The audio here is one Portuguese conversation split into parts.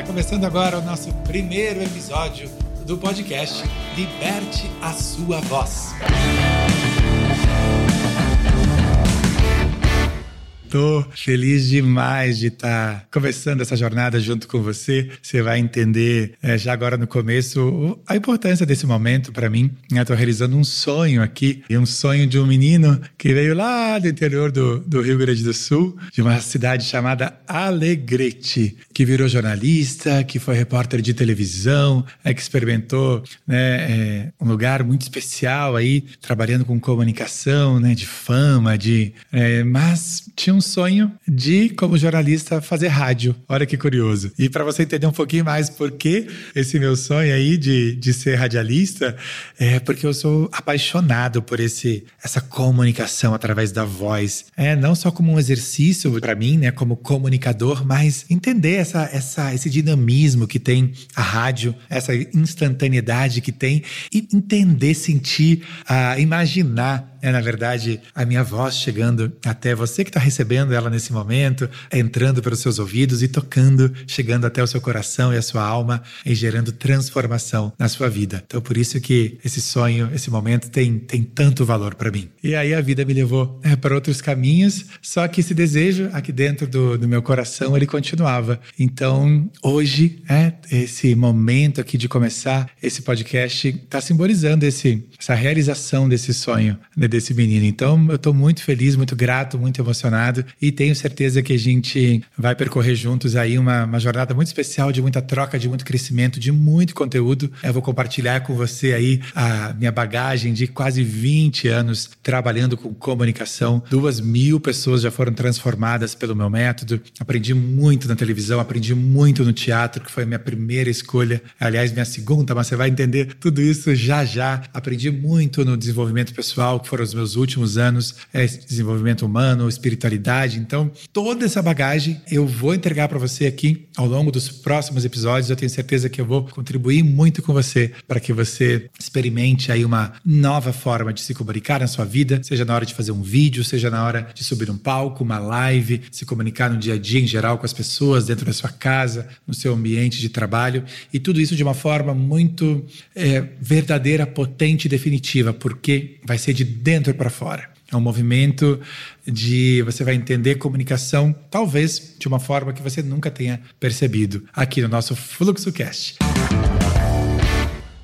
Tá começando agora o nosso primeiro episódio do podcast Liberte a Sua Voz. Tô feliz demais de estar tá começando essa jornada junto com você. Você vai entender é, já agora no começo a importância desse momento para mim. Estou realizando um sonho aqui, e um sonho de um menino que veio lá do interior do, do Rio Grande do Sul, de uma cidade chamada Alegrete, que virou jornalista, que foi repórter de televisão, é, que experimentou né, é, um lugar muito especial aí, trabalhando com comunicação, né, de fama, de, é, mas tinha um um sonho de, como jornalista, fazer rádio. Olha que curioso. E para você entender um pouquinho mais por que esse meu sonho aí de, de ser radialista, é porque eu sou apaixonado por esse, essa comunicação através da voz. É não só como um exercício para mim, né, como comunicador, mas entender essa, essa, esse dinamismo que tem a rádio, essa instantaneidade que tem e entender, sentir, uh, imaginar é, na verdade, a minha voz chegando até você que está recebendo ela nesse momento, entrando pelos seus ouvidos e tocando, chegando até o seu coração e a sua alma e gerando transformação na sua vida. Então, por isso que esse sonho, esse momento tem, tem tanto valor para mim. E aí a vida me levou é, para outros caminhos, só que esse desejo aqui dentro do, do meu coração, ele continuava. Então, hoje, é, esse momento aqui de começar esse podcast está simbolizando esse, essa realização desse sonho, né, desse menino. Então, eu estou muito feliz, muito grato, muito emocionado e tenho certeza que a gente vai percorrer juntos aí uma, uma jornada muito especial de muita troca, de muito crescimento, de muito conteúdo. Eu vou compartilhar com você aí a minha bagagem de quase 20 anos trabalhando com comunicação. Duas mil pessoas já foram transformadas pelo meu método. Aprendi muito na televisão, aprendi muito no teatro, que foi a minha primeira escolha. Aliás, minha segunda, mas você vai entender tudo isso já já. Aprendi muito no desenvolvimento pessoal, que foram foram os meus últimos anos, é, desenvolvimento humano, espiritualidade. Então, toda essa bagagem eu vou entregar para você aqui ao longo dos próximos episódios. Eu tenho certeza que eu vou contribuir muito com você para que você experimente aí uma nova forma de se comunicar na sua vida, seja na hora de fazer um vídeo, seja na hora de subir um palco, uma live, se comunicar no dia a dia em geral com as pessoas dentro da sua casa, no seu ambiente de trabalho e tudo isso de uma forma muito é, verdadeira, potente e definitiva, porque vai ser de dentro para fora. É um movimento de você vai entender comunicação, talvez de uma forma que você nunca tenha percebido aqui no nosso Fluxo Cast.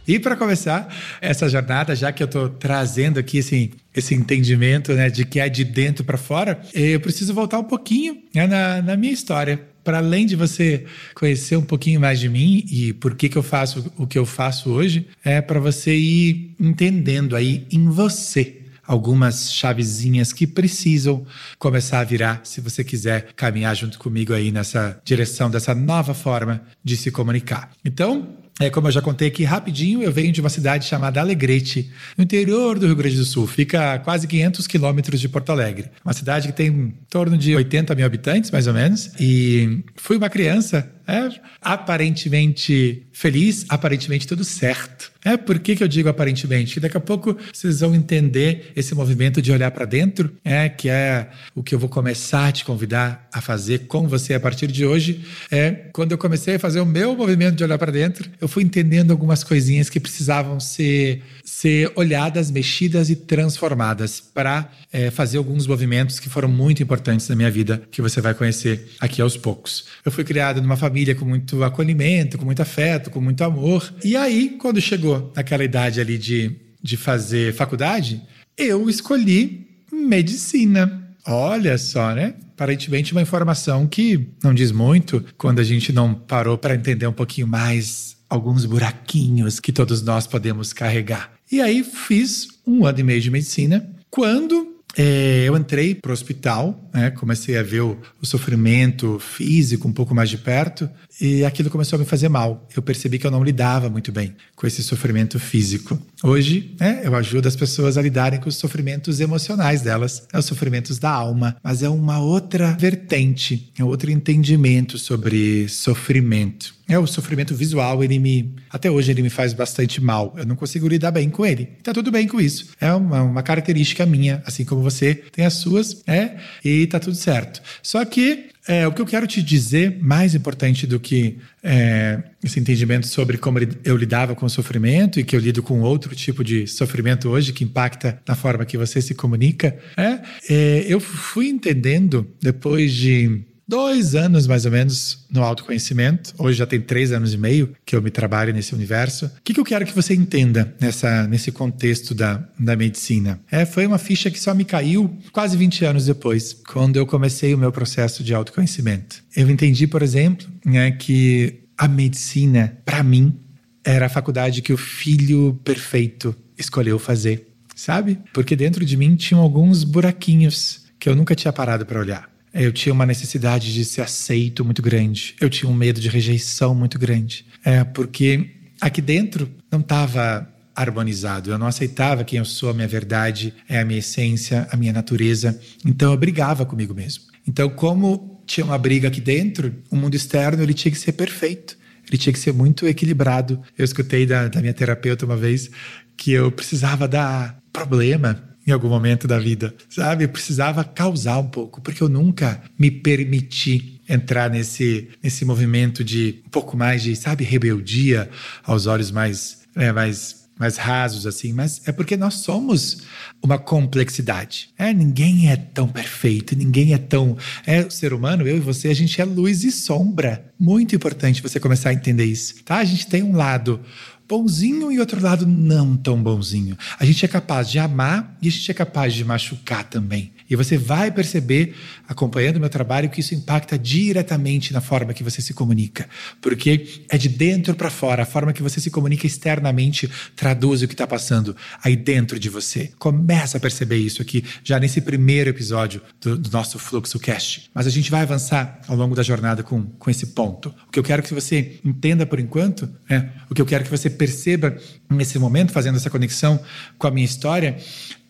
E para começar essa jornada, já que eu estou trazendo aqui assim, esse entendimento né, de que é de dentro para fora, eu preciso voltar um pouquinho né, na, na minha história para além de você conhecer um pouquinho mais de mim e por que, que eu faço o que eu faço hoje, é para você ir entendendo aí em você algumas chavezinhas que precisam começar a virar se você quiser caminhar junto comigo aí nessa direção dessa nova forma de se comunicar. Então, é, como eu já contei aqui rapidinho, eu venho de uma cidade chamada Alegrete, no interior do Rio Grande do Sul. Fica a quase 500 quilômetros de Porto Alegre. Uma cidade que tem em torno de 80 mil habitantes, mais ou menos. E fui uma criança é, aparentemente feliz, aparentemente tudo certo. É, por que, que eu digo aparentemente? Que daqui a pouco vocês vão entender esse movimento de olhar para dentro, é que é o que eu vou começar a te convidar a fazer com você a partir de hoje. É quando eu comecei a fazer o meu movimento de olhar para dentro, eu fui entendendo algumas coisinhas que precisavam ser, ser olhadas, mexidas e transformadas para é, fazer alguns movimentos que foram muito importantes na minha vida, que você vai conhecer aqui aos poucos. Eu fui criado numa família com muito acolhimento, com muito afeto, com muito amor. E aí, quando chegou naquela idade ali de, de fazer faculdade, eu escolhi medicina. Olha só, né? Aparentemente, uma informação que não diz muito quando a gente não parou para entender um pouquinho mais alguns buraquinhos que todos nós podemos carregar. E aí fiz um ano e meio de medicina. Quando é, eu entrei para o hospital, né, comecei a ver o, o, sofrimento físico um pouco mais de perto e aquilo começou a me fazer mal. Eu percebi que eu não lidava muito bem com esse sofrimento físico. Hoje, né, eu ajudo as pessoas a lidarem com os sofrimentos emocionais delas, né, os sofrimentos da alma, mas é uma outra vertente, é outro entendimento sobre sofrimento. É o sofrimento visual, ele me até hoje ele me faz bastante mal. Eu não consigo lidar bem com ele. Tá tudo bem com isso. É uma, uma característica minha, assim como você tem as suas, é, e tá tudo certo. Só que É, o que eu quero te dizer, mais importante do que é, esse entendimento sobre como eu lidava com o sofrimento e que eu lido com outro tipo de sofrimento hoje que impacta na forma que você se comunica, é, é eu fui entendendo depois de dois anos mais ou menos no autoconhecimento. Hoje já tem três anos e meio que eu me trabalho nesse universo. O que, que eu quero que você entenda nessa, nesse contexto da, da medicina? É, foi uma ficha que só me caiu quase 20 anos depois, quando eu comecei o meu processo de autoconhecimento. Eu entendi, por exemplo, né, que a medicina, para mim, era a faculdade que o filho perfeito escolheu fazer, sabe? Porque dentro de mim tinham alguns buraquinhos que eu nunca tinha parado para olhar. Eu tinha uma necessidade de ser aceito muito grande. Eu tinha um medo de rejeição muito grande. É, porque aqui dentro não estava harmonizado. Eu não aceitava quem eu sou, a minha verdade, é a minha essência, a minha natureza. Então eu brigava comigo mesmo. Então, como tinha uma briga aqui dentro, o mundo externo ele tinha que ser perfeito. Ele tinha que ser muito equilibrado. Eu escutei da, da minha terapeuta uma vez que eu precisava dar problema em algum momento da vida, sabe? Eu precisava causar um pouco, porque eu nunca me permiti entrar nesse, nesse movimento de um pouco mais de, sabe, rebeldia aos olhos mais, é, mais mais rasos assim, mas é porque nós somos uma complexidade. É, ninguém é tão perfeito, ninguém é tão é o ser humano, eu e você, a gente é luz e sombra. Muito importante você começar a entender isso, tá? A gente tem um lado bonzinho e outro lado não tão bonzinho. A gente é capaz de amar e a gente é capaz de machucar também. E você vai perceber, acompanhando o meu trabalho, que isso impacta diretamente na forma que você se comunica. Porque é de dentro para fora. A forma que você se comunica externamente traduz o que está passando aí dentro de você. Começa a perceber isso aqui, já nesse primeiro episódio do, do nosso Fluxo Cast. Mas a gente vai avançar ao longo da jornada com, com esse ponto. O que eu quero que você entenda por enquanto, é, o que eu quero que você perceba nesse momento, fazendo essa conexão com a minha história,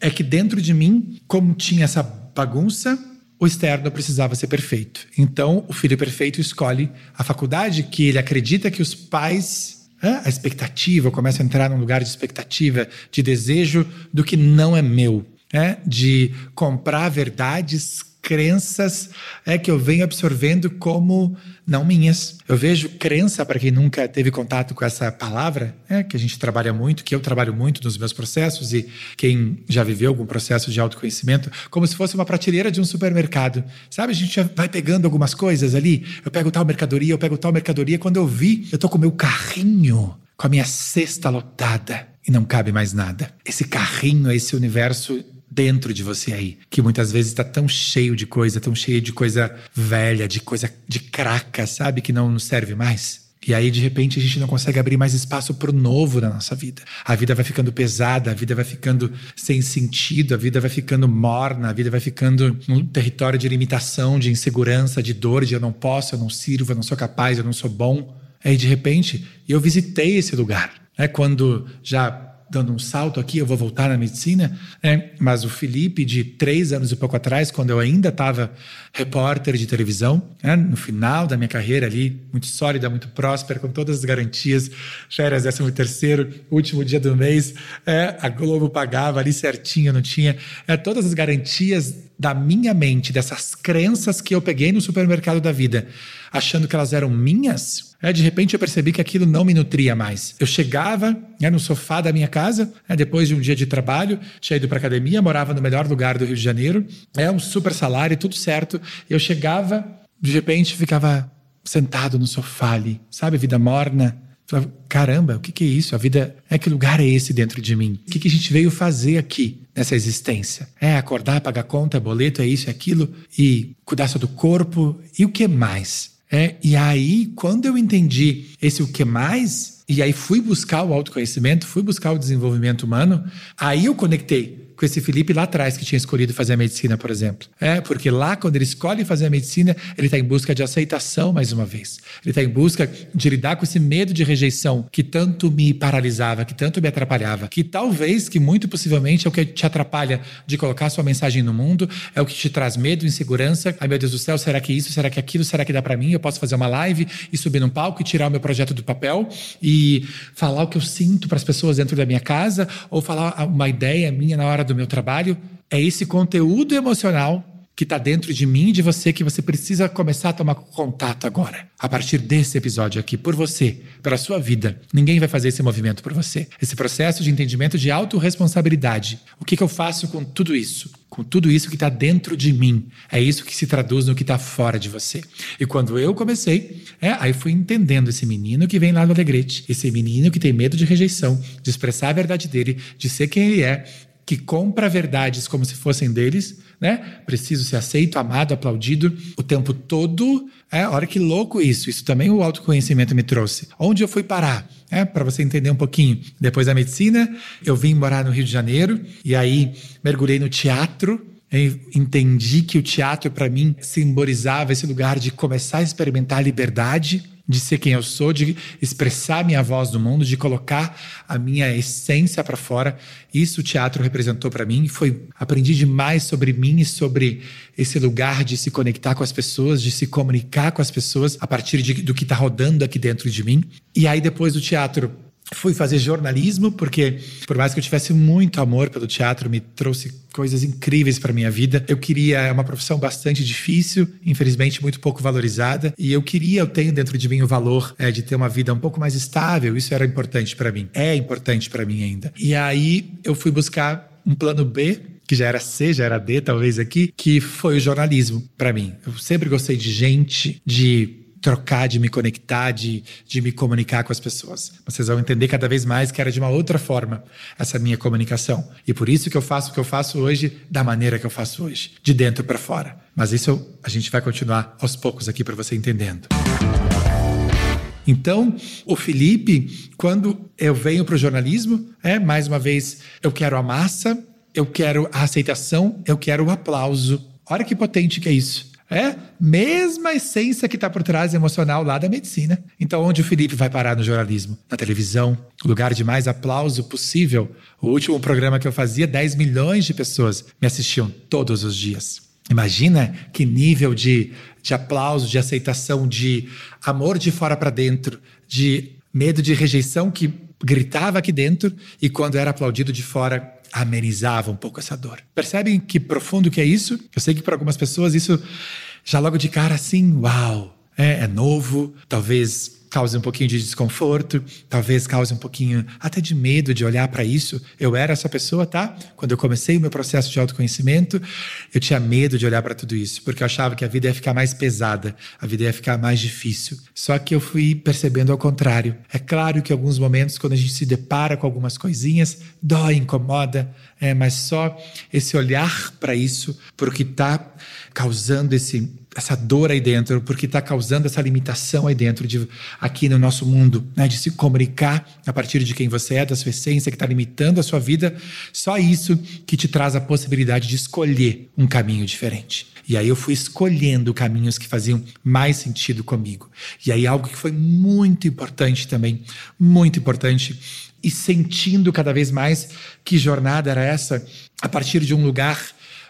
é que dentro de mim, como tinha essa bagunça, o externo precisava ser perfeito. Então, o filho perfeito escolhe a faculdade que ele acredita que os pais. A expectativa, eu começo a entrar num lugar de expectativa, de desejo do que não é meu, né? de comprar verdades crenças é que eu venho absorvendo como não minhas. Eu vejo crença, para quem nunca teve contato com essa palavra, é, que a gente trabalha muito, que eu trabalho muito nos meus processos e quem já viveu algum processo de autoconhecimento, como se fosse uma prateleira de um supermercado. Sabe, a gente vai pegando algumas coisas ali, eu pego tal mercadoria, eu pego tal mercadoria, quando eu vi, eu tô com o meu carrinho, com a minha cesta lotada e não cabe mais nada. Esse carrinho, esse universo dentro de você aí, que muitas vezes está tão cheio de coisa, tão cheio de coisa velha, de coisa de craca, sabe, que não nos serve mais. E aí, de repente, a gente não consegue abrir mais espaço para o novo na nossa vida. A vida vai ficando pesada, a vida vai ficando sem sentido, a vida vai ficando morna, a vida vai ficando num território de limitação, de insegurança, de dor, de eu não posso, eu não sirvo, eu não sou capaz, eu não sou bom. Aí, de repente, eu visitei esse lugar. É quando já dando um salto aqui, eu vou voltar na medicina, né? mas o Felipe, de três anos e pouco atrás, quando eu ainda estava repórter de televisão, né? no final da minha carreira ali, muito sólida, muito próspera, com todas as garantias, férias, décimo terceiro, último dia do mês, é, a Globo pagava ali certinho, não tinha, é, todas as garantias da minha mente, dessas crenças que eu peguei no supermercado da vida, achando que elas eram minhas, é, de repente eu percebi que aquilo não me nutria mais. Eu chegava né, no sofá da minha casa, né, depois de um dia de trabalho, tinha ido para academia, morava no melhor lugar do Rio de Janeiro, é um super salário, tudo certo. Eu chegava, de repente ficava sentado no sofá ali, sabe, vida morna, Falava, caramba, o que, que, é isso? A vida. É que lugar é esse dentro de mim? O que, que, a gente veio fazer aqui nessa existência? É acordar, pagar conta, boleto, é isso, é aquilo, e cuidar só do corpo. E o que mais? É, e aí, quando eu entendi esse o que mais, e aí fui buscar o autoconhecimento, fui buscar o desenvolvimento humano, aí eu conectei com esse Felipe lá atrás que tinha escolhido fazer a medicina, por exemplo. É, porque lá, quando ele escolhe fazer a medicina, ele está em busca de aceitação mais uma vez. Ele está em busca de lidar com esse medo de rejeição que tanto me paralisava, que tanto me atrapalhava, que talvez, que muito possivelmente é o que te atrapalha de colocar sua mensagem no mundo, é o que te traz medo, insegurança. Ai meu Deus do céu, será que isso, será que aquilo, será que dá para mim? Eu posso fazer uma live e subir num palco e tirar o meu projeto do papel e falar o que eu sinto para as pessoas dentro da minha casa ou falar uma ideia minha na hora do meu trabalho é esse conteúdo emocional que está dentro de mim e de você que você precisa começar a tomar contato agora. A partir desse episódio aqui, por você, pela sua vida. Ninguém vai fazer esse movimento por você. Esse processo de entendimento de autorresponsabilidade. O que, que eu faço com tudo isso? Com tudo isso que está dentro de mim. É isso que se traduz no que está fora de você. E quando eu comecei, é, aí fui entendendo esse menino que vem lá do Alegrete, esse menino que tem medo de rejeição, de expressar a verdade dele, de ser quem ele é, que compra verdades como se fossem deles, né? Preciso ser aceito, amado, aplaudido o tempo todo. É, olha que louco isso. Isso também o autoconhecimento me trouxe. Onde eu fui parar? É, para você entender um pouquinho. Depois da medicina, eu vim morar no Rio de Janeiro e aí mergulhei no teatro. entendi que o teatro para mim simbolizava esse lugar de começar a experimentar a liberdade de ser quem eu sou, de expressar minha voz no mundo, de colocar a minha essência para fora. Isso o teatro representou para mim. Foi aprendi demais sobre mim e sobre esse lugar de se conectar com as pessoas, de se comunicar com as pessoas a partir de, do que está rodando aqui dentro de mim. E aí depois do teatro Fui fazer jornalismo porque, por mais que eu tivesse muito amor pelo teatro, me trouxe coisas incríveis para minha vida. Eu queria é uma profissão bastante difícil, infelizmente muito pouco valorizada, e eu queria, eu tenho dentro de mim o valor é, de ter uma vida um pouco mais estável. Isso era importante para mim, é importante para mim ainda. E aí eu fui buscar um plano B que já era C, já era D, talvez aqui, que foi o jornalismo para mim. Eu sempre gostei de gente, de trocar, de me conectar, de, de me comunicar com as pessoas. Vocês vão entender cada vez mais que era de uma outra forma essa minha comunicação. E por isso que eu faço o que eu faço hoje da maneira que eu faço hoje, de dentro para fora. Mas isso a gente vai continuar aos poucos aqui para você entendendo. Então, o Felipe, quando eu venho para o jornalismo, é mais uma vez, eu quero a massa, eu quero a aceitação, eu quero o aplauso. Olha que potente que é isso. É mesma essência que está por trás emocional lá da medicina. Então, onde o Felipe vai parar no jornalismo? Na televisão, lugar de mais aplauso possível. O último programa que eu fazia, 10 milhões de pessoas me assistiam todos os dias. Imagina que nível de, de aplauso, de aceitação, de amor de fora para dentro, de medo de rejeição que gritava aqui dentro e quando era aplaudido de fora amenizava um pouco essa dor. Percebem que profundo que é isso? Eu sei que para algumas pessoas isso já logo de cara assim, uau, é, é novo, talvez cause um pouquinho de desconforto, talvez cause um pouquinho até de medo de olhar para isso. Eu era essa pessoa, tá? Quando eu comecei o meu processo de autoconhecimento, eu tinha medo de olhar para tudo isso, porque eu achava que a vida ia ficar mais pesada, a vida ia ficar mais difícil. Só que eu fui percebendo ao contrário. É claro que em alguns momentos, quando a gente se depara com algumas coisinhas, dói, incomoda, é, mas só esse olhar para isso, para o que está causando esse essa dor aí dentro, porque está causando essa limitação aí dentro, de, aqui no nosso mundo, né, de se comunicar a partir de quem você é, da sua essência, que está limitando a sua vida. Só isso que te traz a possibilidade de escolher um caminho diferente. E aí eu fui escolhendo caminhos que faziam mais sentido comigo. E aí algo que foi muito importante também, muito importante, e sentindo cada vez mais que jornada era essa, a partir de um lugar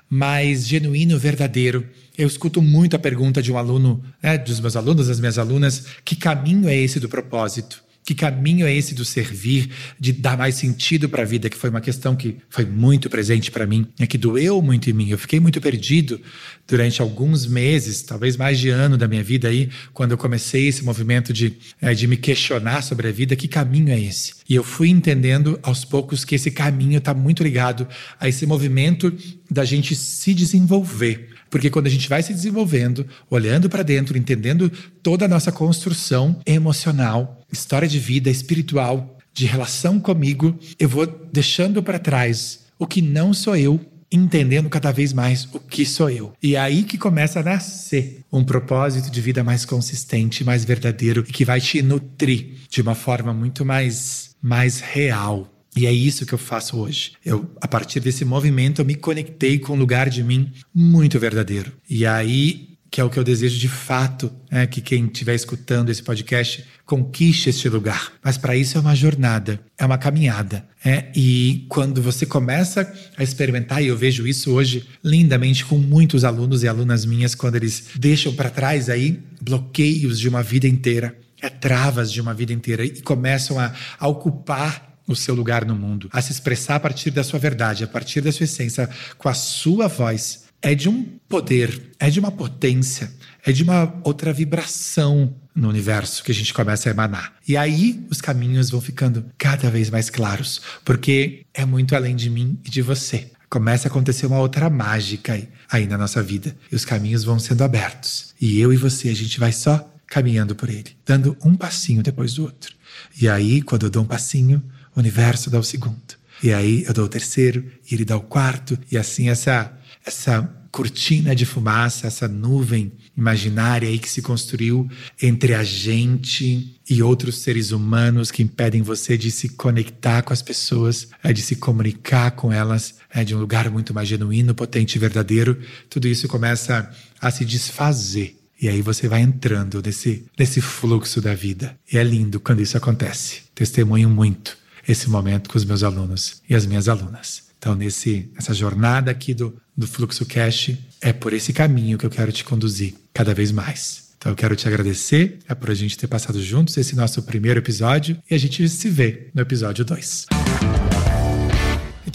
mais genuíno, verdadeiro. Eu escuto muito a pergunta de um aluno, né, dos meus alunos, das minhas alunas, que caminho é esse do propósito? Que caminho é esse do servir, de dar mais sentido para a vida? Que foi uma questão que foi muito presente para mim, é que doeu muito em mim. Eu fiquei muito perdido durante alguns meses, talvez mais de ano da minha vida aí, quando eu comecei esse movimento de, é, de me questionar sobre a vida. Que caminho é esse? E eu fui entendendo aos poucos que esse caminho está muito ligado a esse movimento da gente se desenvolver porque quando a gente vai se desenvolvendo, olhando para dentro, entendendo toda a nossa construção emocional, história de vida, espiritual, de relação comigo, eu vou deixando para trás o que não sou eu entendendo cada vez mais o que sou eu. E é aí que começa a nascer um propósito de vida mais consistente, mais verdadeiro e que vai te nutrir de uma forma muito mais mais real. E é isso que eu faço hoje. Eu, a partir desse movimento, eu me conectei com um lugar de mim muito verdadeiro. E aí que é o que eu desejo de fato, é que quem estiver escutando esse podcast conquiste este lugar. Mas para isso é uma jornada, é uma caminhada. É? E quando você começa a experimentar, e eu vejo isso hoje lindamente com muitos alunos e alunas minhas, quando eles deixam para trás aí bloqueios de uma vida inteira, é travas de uma vida inteira e começam a, a ocupar o seu lugar no mundo, a se expressar a partir da sua verdade, a partir da sua essência, com a sua voz. é de um poder, é de uma potência, é de uma outra vibração no universo que a gente começa a emanar. E aí os caminhos vão ficando cada vez mais claros, porque é muito além de mim e de você. Começa a acontecer uma outra mágica aí, aí na nossa vida. E os caminhos vão sendo abertos. E eu e você, a gente vai só caminhando por ele, dando um passinho depois do outro. E aí, quando eu dou um passinho, o universo dá o segundo. E aí eu dou o terceiro, e ele dá o quarto, e assim essa essa cortina de fumaça, essa nuvem imaginária aí que se construiu entre a gente e outros seres humanos que impedem você de se conectar com as pessoas, é, de se comunicar com elas, é, de um lugar muito mais genuíno, potente e verdadeiro. Tudo isso começa a se desfazer. E aí você vai entrando nesse, nesse fluxo da vida. E é lindo quando isso acontece. Testemunho muito esse momento com os meus alunos e as minhas alunas. Então, nesse, nessa jornada aqui do, do Fluxo Cash, é por esse caminho que eu quero te conduzir cada vez mais. Então, eu quero te agradecer é por a gente ter passado juntos esse nosso primeiro episódio e a gente se vê no episódio 2.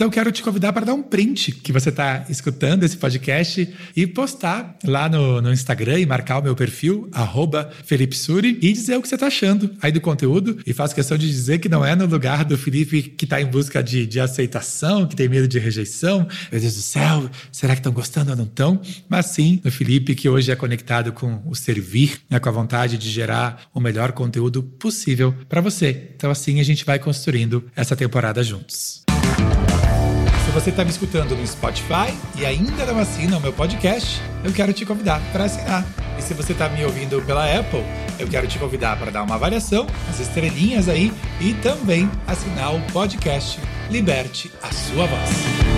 Então quero te convidar para dar um print que você está escutando esse podcast e postar lá no, no, Instagram e marcar o meu perfil, Felipe Suri, e dizer o que você está achando aí do conteúdo. E faço questão de dizer que não é no lugar do Felipe que está em busca de, de aceitação, que tem medo de rejeição. Meu Deus do céu, será que estão gostando ou não estão? Mas sim, no Felipe que hoje é conectado com o servir, né, com a vontade de gerar o melhor conteúdo possível para você. Então assim a gente vai construindo essa temporada juntos. Se você está me escutando no Spotify e ainda não assina o meu podcast, eu quero te convidar para assinar. E se você está me ouvindo pela Apple, eu quero te convidar para dar uma avaliação, as estrelinhas aí e também assinar o podcast Liberte a Sua Voz.